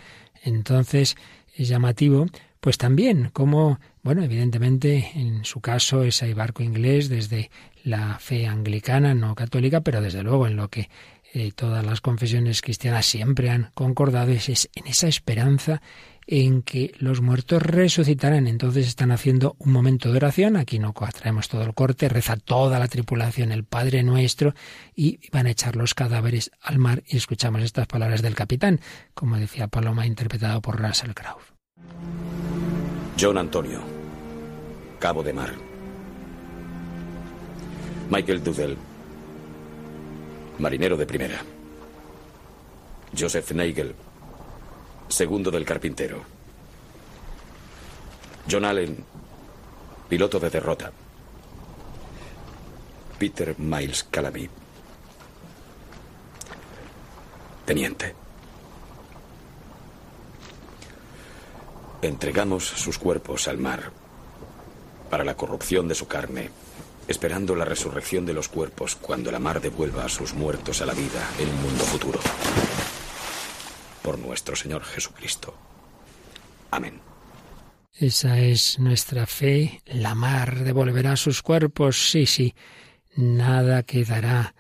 Entonces, es llamativo, pues también como, bueno, evidentemente en su caso es barco inglés desde la fe anglicana, no católica, pero desde luego en lo que eh, todas las confesiones cristianas siempre han concordado es, es en esa esperanza en que los muertos resucitarán. Entonces están haciendo un momento de oración. Aquí no traemos todo el corte. Reza toda la tripulación el Padre Nuestro y van a echar los cadáveres al mar. Y escuchamos estas palabras del capitán, como decía Paloma, interpretado por Russell Crowe. John Antonio, Cabo de Mar. Michael Dudell, marinero de primera. Joseph Nagel, segundo del carpintero. John Allen, piloto de derrota. Peter Miles Calaby, teniente. Entregamos sus cuerpos al mar para la corrupción de su carne, esperando la resurrección de los cuerpos cuando la mar devuelva a sus muertos a la vida en un mundo futuro. Por nuestro Señor Jesucristo. Amén. Esa es nuestra fe. La mar devolverá sus cuerpos. Sí, sí. Nada quedará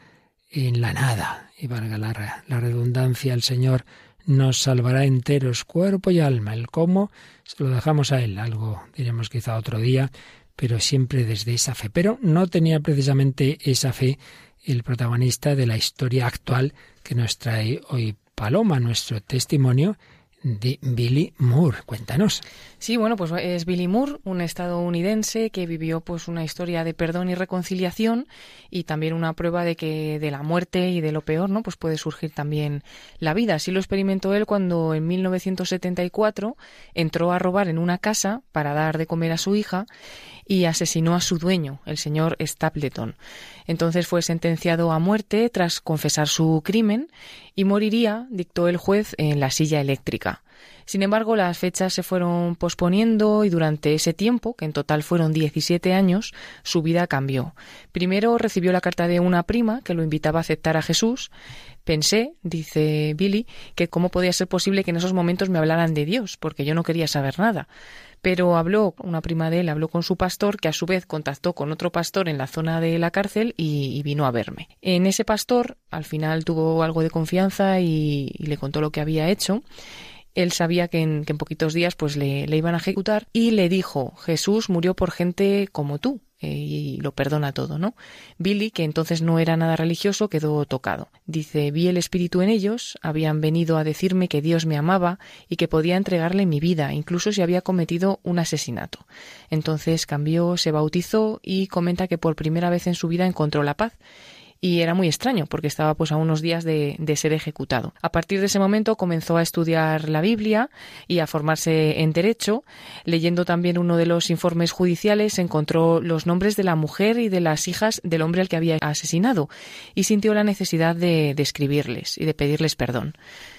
en la nada. Y valga la, la redundancia, el Señor nos salvará enteros, cuerpo y alma. El cómo se lo dejamos a Él. Algo diremos quizá otro día, pero siempre desde esa fe. Pero no tenía precisamente esa fe el protagonista de la historia actual que nos trae hoy Paloma, nuestro testimonio de Billy Moore. Cuéntanos. Sí, bueno, pues es Billy Moore, un estadounidense que vivió pues una historia de perdón y reconciliación y también una prueba de que de la muerte y de lo peor, ¿no? Pues puede surgir también la vida. Así lo experimentó él cuando en 1974 entró a robar en una casa para dar de comer a su hija y asesinó a su dueño, el señor Stapleton. Entonces fue sentenciado a muerte tras confesar su crimen y moriría, dictó el juez, en la silla eléctrica. Sin embargo, las fechas se fueron posponiendo y durante ese tiempo, que en total fueron 17 años, su vida cambió. Primero recibió la carta de una prima que lo invitaba a aceptar a Jesús. Pensé, dice Billy, que cómo podía ser posible que en esos momentos me hablaran de Dios, porque yo no quería saber nada pero habló, una prima de él habló con su pastor, que a su vez contactó con otro pastor en la zona de la cárcel y, vino a verme. En ese pastor, al final tuvo algo de confianza y, le contó lo que había hecho. Él sabía que en, que en poquitos días pues le, iban a ejecutar y le dijo, Jesús murió por gente como tú y lo perdona todo, ¿no? Billy, que entonces no era nada religioso, quedó tocado. Dice, vi el Espíritu en ellos, habían venido a decirme que Dios me amaba y que podía entregarle mi vida, incluso si había cometido un asesinato. Entonces cambió, se bautizó y comenta que por primera vez en su vida encontró la paz y era muy extraño porque estaba pues a unos días de, ser ejecutado. A partir de ese momento comenzó a estudiar la Biblia y a formarse en derecho. Leyendo también uno de los informes judiciales encontró los nombres de la mujer y de las hijas del hombre al que había asesinado y sintió la necesidad de, de escribirles y de pedirles perdón.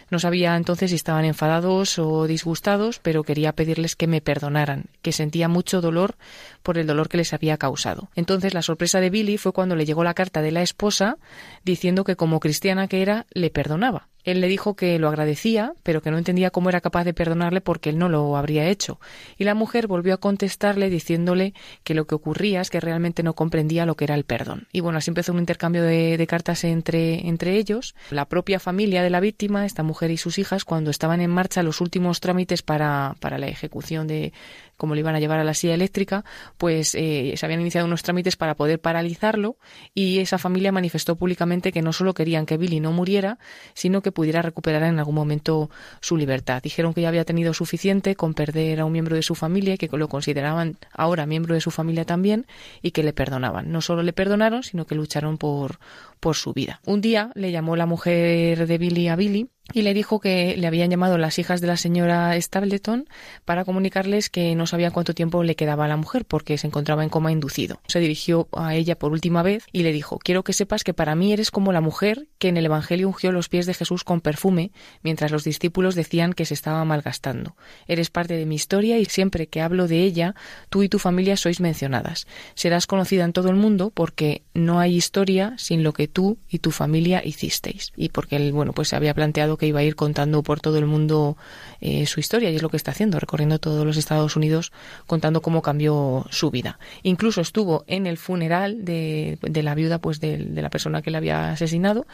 No sabía entonces si estaban enfadados o disgustados, pero quería pedirles que me perdonaran, que sentía mucho dolor por el dolor que les había causado. Entonces la sorpresa de Billy fue cuando le llegó la carta de la esposa diciendo que como cristiana que era, le perdonaba. Él le dijo que lo agradecía, pero que no entendía cómo era capaz de perdonarle porque él no lo habría hecho. Y la mujer volvió a contestarle diciéndole que lo que ocurría es que realmente no comprendía lo que era el perdón. Y bueno, así empezó un intercambio de, cartas entre, entre ellos. La propia familia de la víctima, esta mujer y sus hijas, cuando estaban en marcha los últimos trámites para, para la ejecución de, como le iban a llevar a la silla eléctrica, pues eh, se habían iniciado unos trámites para poder paralizarlo y esa familia manifestó públicamente que no solo querían que Billy no muriera, sino que pudiera recuperar en algún momento su libertad. Dijeron que ya había tenido suficiente con perder a un miembro de su familia que lo consideraban ahora miembro de su familia también y que le perdonaban. No solo le perdonaron, sino que lucharon por, por su vida. Un día le llamó la mujer de Billy a Billy y le dijo que le habían llamado las hijas de la señora Stableton para comunicarles que no sabían cuánto tiempo le quedaba a la mujer porque se encontraba en coma inducido. Se dirigió a ella por última vez y le dijo Quiero que sepas que para mí eres como la mujer que en el Evangelio ungió los pies de Jesús con perfume mientras los discípulos decían que se estaba malgastando. Eres parte de mi historia y siempre que hablo de ella, tú y tu familia sois mencionadas. Serás conocida en todo el mundo porque no hay historia sin lo que tú y tu familia hicisteis. Y porque él, bueno, pues se había planteado que iba a ir contando por todo el mundo eh, su historia y es lo que está haciendo, recorriendo todos los Estados Unidos contando cómo cambió su vida. Incluso estuvo en el funeral de, de la viuda pues de, de, la persona que le había asesinado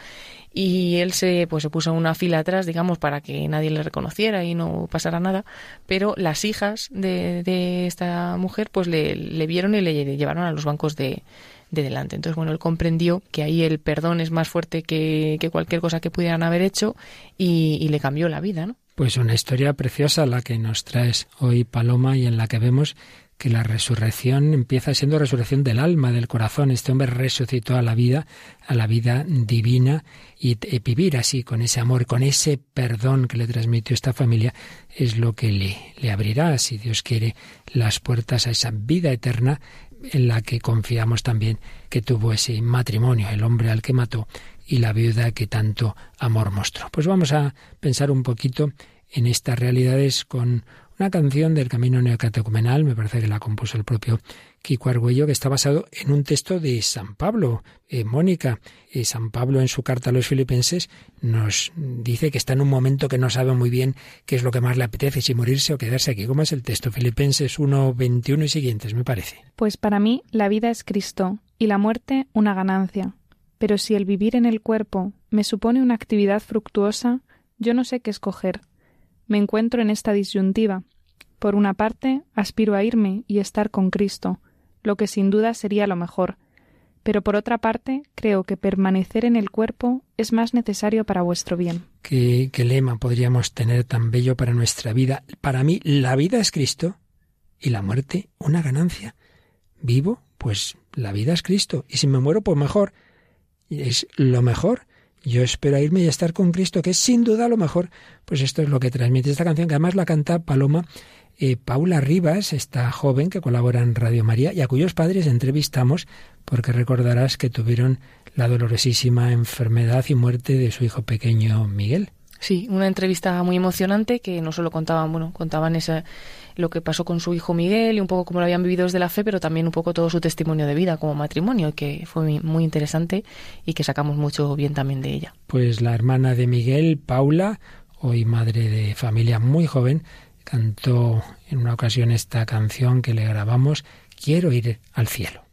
y él se pues se puso una fila atrás, digamos, para que nadie le reconociera y no pasara nada, pero las hijas de, de esta mujer pues le, le vieron y le llevaron a los bancos de de delante. Entonces, bueno, él comprendió que ahí el perdón es más fuerte que, que cualquier cosa que pudieran haber hecho y, le cambió la vida, ¿no? Pues una historia preciosa la que nos traes hoy, Paloma, y en la que vemos que la resurrección empieza siendo resurrección del alma, del corazón. Este hombre resucitó a la vida, a la vida divina, y, y vivir así, con ese amor, con ese perdón que le transmitió esta familia, es lo que le, le abrirá, si Dios quiere, las puertas a esa vida eterna en la que confiamos también que tuvo ese matrimonio, el hombre al que mató y la viuda que tanto amor mostró. Pues vamos a pensar un poquito en estas realidades con una canción del Camino Neocatecumenal, me parece que la compuso el propio Kiko Argüello, que está basado en un texto de San Pablo. Eh, Mónica, eh, San Pablo en su carta a los filipenses nos dice que está en un momento que no sabe muy bien qué es lo que más le apetece, si morirse o quedarse aquí. ¿Cómo es el texto? Filipenses 1, 21 y siguientes, me parece. Pues para mí la vida es Cristo y la muerte una ganancia. Pero si el vivir en el cuerpo me supone una actividad fructuosa, yo no sé qué escoger me encuentro en esta disyuntiva. Por una parte, aspiro a irme y estar con Cristo, lo que sin duda sería lo mejor, pero por otra parte, creo que permanecer en el cuerpo es más necesario para vuestro bien. ¿Qué, lema podríamos tener tan bello para nuestra vida? Para mí, la vida es Cristo y la muerte una ganancia. Vivo, pues la vida es Cristo, y si me muero, pues mejor. Es lo mejor yo espero irme y estar con Cristo, que es sin duda lo mejor. Pues esto es lo que transmite esta canción, que además la canta Paloma eh, Paula Rivas, esta joven que colabora en Radio María y a cuyos padres entrevistamos, porque recordarás que tuvieron la dolorosísima enfermedad y muerte de su hijo pequeño Miguel. Sí, una entrevista muy emocionante que no solo contaban, bueno, contaban esa, lo que pasó con su hijo Miguel y un poco cómo lo habían vivido desde la fe, pero también un poco todo su testimonio de vida como matrimonio, que fue muy interesante y que sacamos mucho bien también de ella. Pues la hermana de Miguel, Paula, hoy madre de familia muy joven, cantó en una ocasión esta canción que le grabamos, Quiero ir al cielo.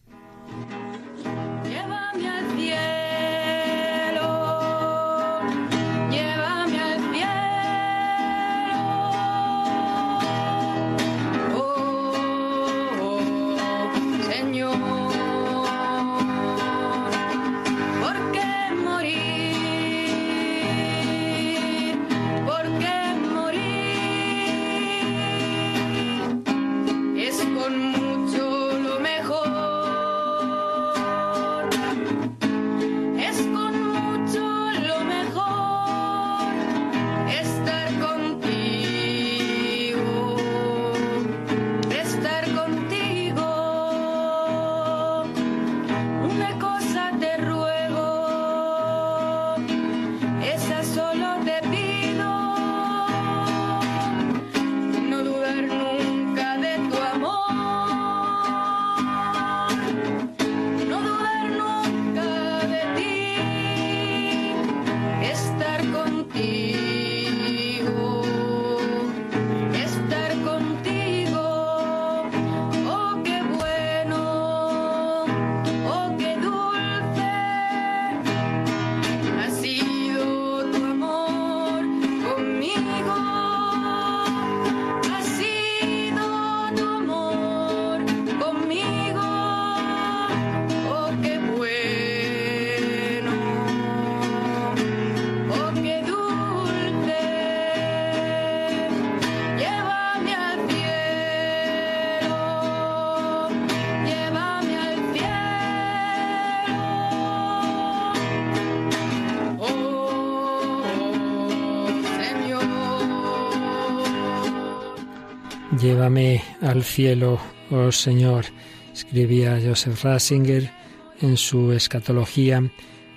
Llévame al cielo, oh Señor, escribía Joseph Ratzinger en su escatología,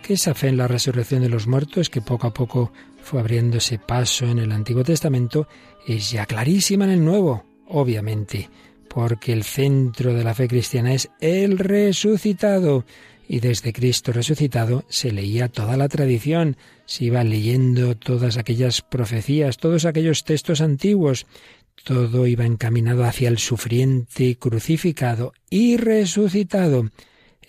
que esa fe en la resurrección de los muertos, que poco a poco fue abriéndose paso en el Antiguo Testamento, es ya clarísima en el Nuevo, obviamente, porque el centro de la fe cristiana es el resucitado, y desde Cristo resucitado se leía toda la tradición, se iba leyendo todas aquellas profecías, todos aquellos textos antiguos, todo iba encaminado hacia el sufriente crucificado y resucitado.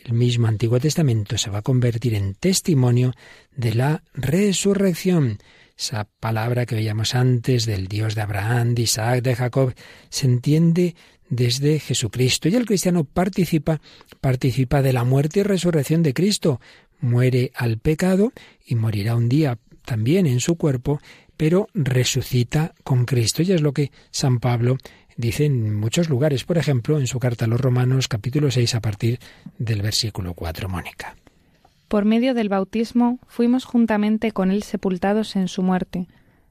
El mismo Antiguo Testamento se va a convertir en testimonio de la resurrección. Esa palabra que veíamos antes del Dios de Abraham, de Isaac, de Jacob, se entiende desde Jesucristo. Y el cristiano participa, participa de la muerte y resurrección de Cristo. Muere al pecado y morirá un día también en su cuerpo pero resucita con Cristo. Y es lo que San Pablo dice en muchos lugares, por ejemplo, en su carta a los Romanos capítulo 6 a partir del versículo 4, Mónica. Por medio del bautismo fuimos juntamente con él sepultados en su muerte,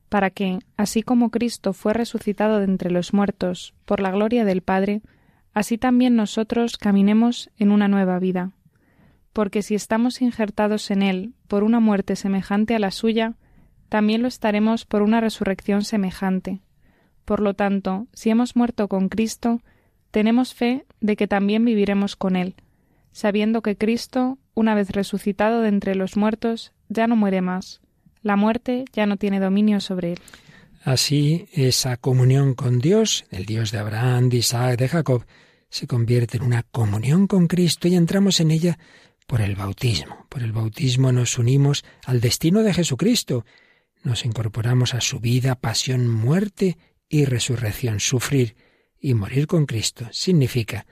para que, así como Cristo fue resucitado de entre los muertos por la gloria del Padre, así también nosotros caminemos en una nueva vida. Porque si estamos injertados en él por una muerte semejante a la suya, también lo estaremos por una resurrección semejante. Por lo tanto, si hemos muerto con Cristo, tenemos fe de que también viviremos con Él, sabiendo que Cristo, una vez resucitado de entre los muertos, ya no muere más. La muerte ya no tiene dominio sobre Él. Así, esa comunión con Dios, el Dios de Abraham, de Isaac, de Jacob, se convierte en una comunión con Cristo y entramos en ella por el bautismo. Por el bautismo nos unimos al destino de Jesucristo nos incorporamos a su vida, pasión, muerte y resurrección. Sufrir y morir con Cristo significa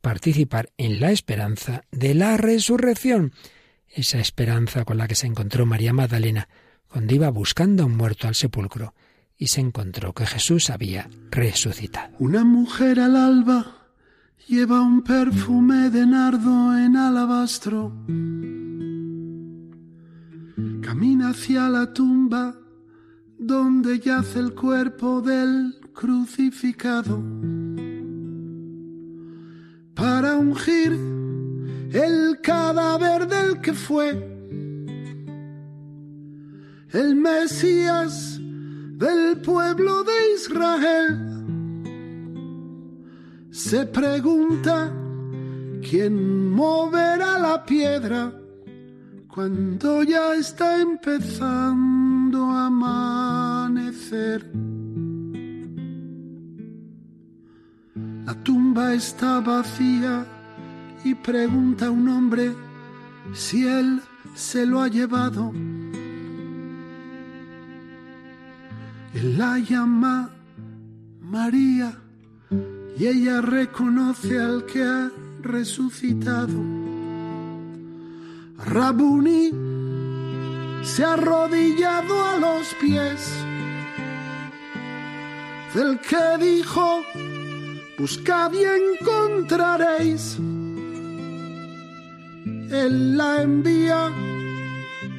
participar en la esperanza de la resurrección, esa esperanza con la que se encontró María Magdalena cuando iba buscando a un muerto al sepulcro y se encontró que Jesús había resucitado. Una mujer al alba lleva un perfume de nardo en alabastro camina hacia la tumba donde yace el cuerpo del crucificado para ungir el cadáver del que fue el Mesías del pueblo de Israel. Se pregunta quién moverá la piedra cuando ya está empezando a amanecer. La tumba está vacía y pregunta a un hombre si él se lo ha llevado. Él la llama María y ella reconoce al que ha resucitado. Rabuni se ha arrodillado a los pies del que dijo, buscad y encontraréis. Él la envía,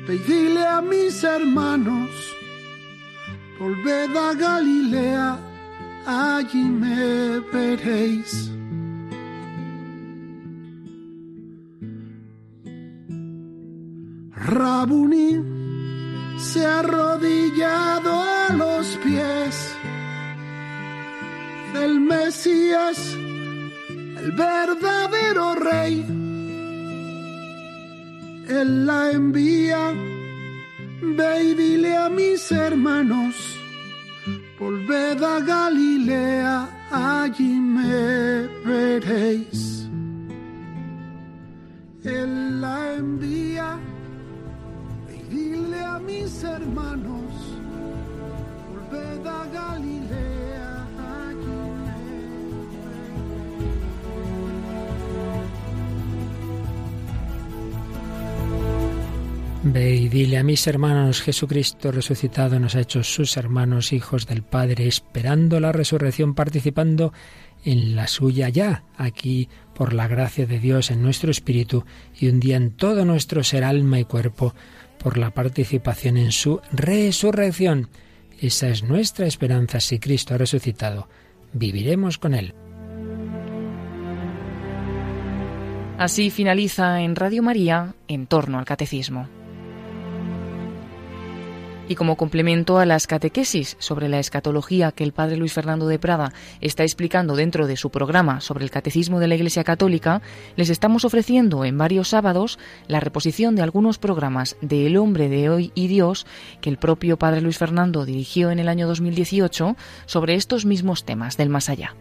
pedile a mis hermanos, volved a Galilea, allí me veréis. Rabuni se ha arrodillado a los pies del Mesías, el verdadero rey. Él la envía, ve y dile a mis hermanos, volved a Galilea, allí me veréis. Él la envía Dile a mis hermanos, volved a Galilea. Ve y dile a mis hermanos, Jesucristo resucitado nos ha hecho sus hermanos, hijos del Padre, esperando la resurrección, participando en la suya ya, aquí por la gracia de Dios en nuestro espíritu y un día en todo nuestro ser, alma y cuerpo por la participación en su resurrección. Esa es nuestra esperanza si Cristo ha resucitado. viviremos con Él. Así finaliza en Radio María en torno al catecismo. Y como complemento a las catequesis sobre la escatología que el padre Luis Fernando de Prada está explicando dentro de su programa sobre el catecismo de la Iglesia Católica, les estamos ofreciendo en varios sábados la reposición de algunos programas de El hombre de hoy y Dios que el propio padre Luis Fernando dirigió en el año 2018 sobre estos mismos temas del más allá.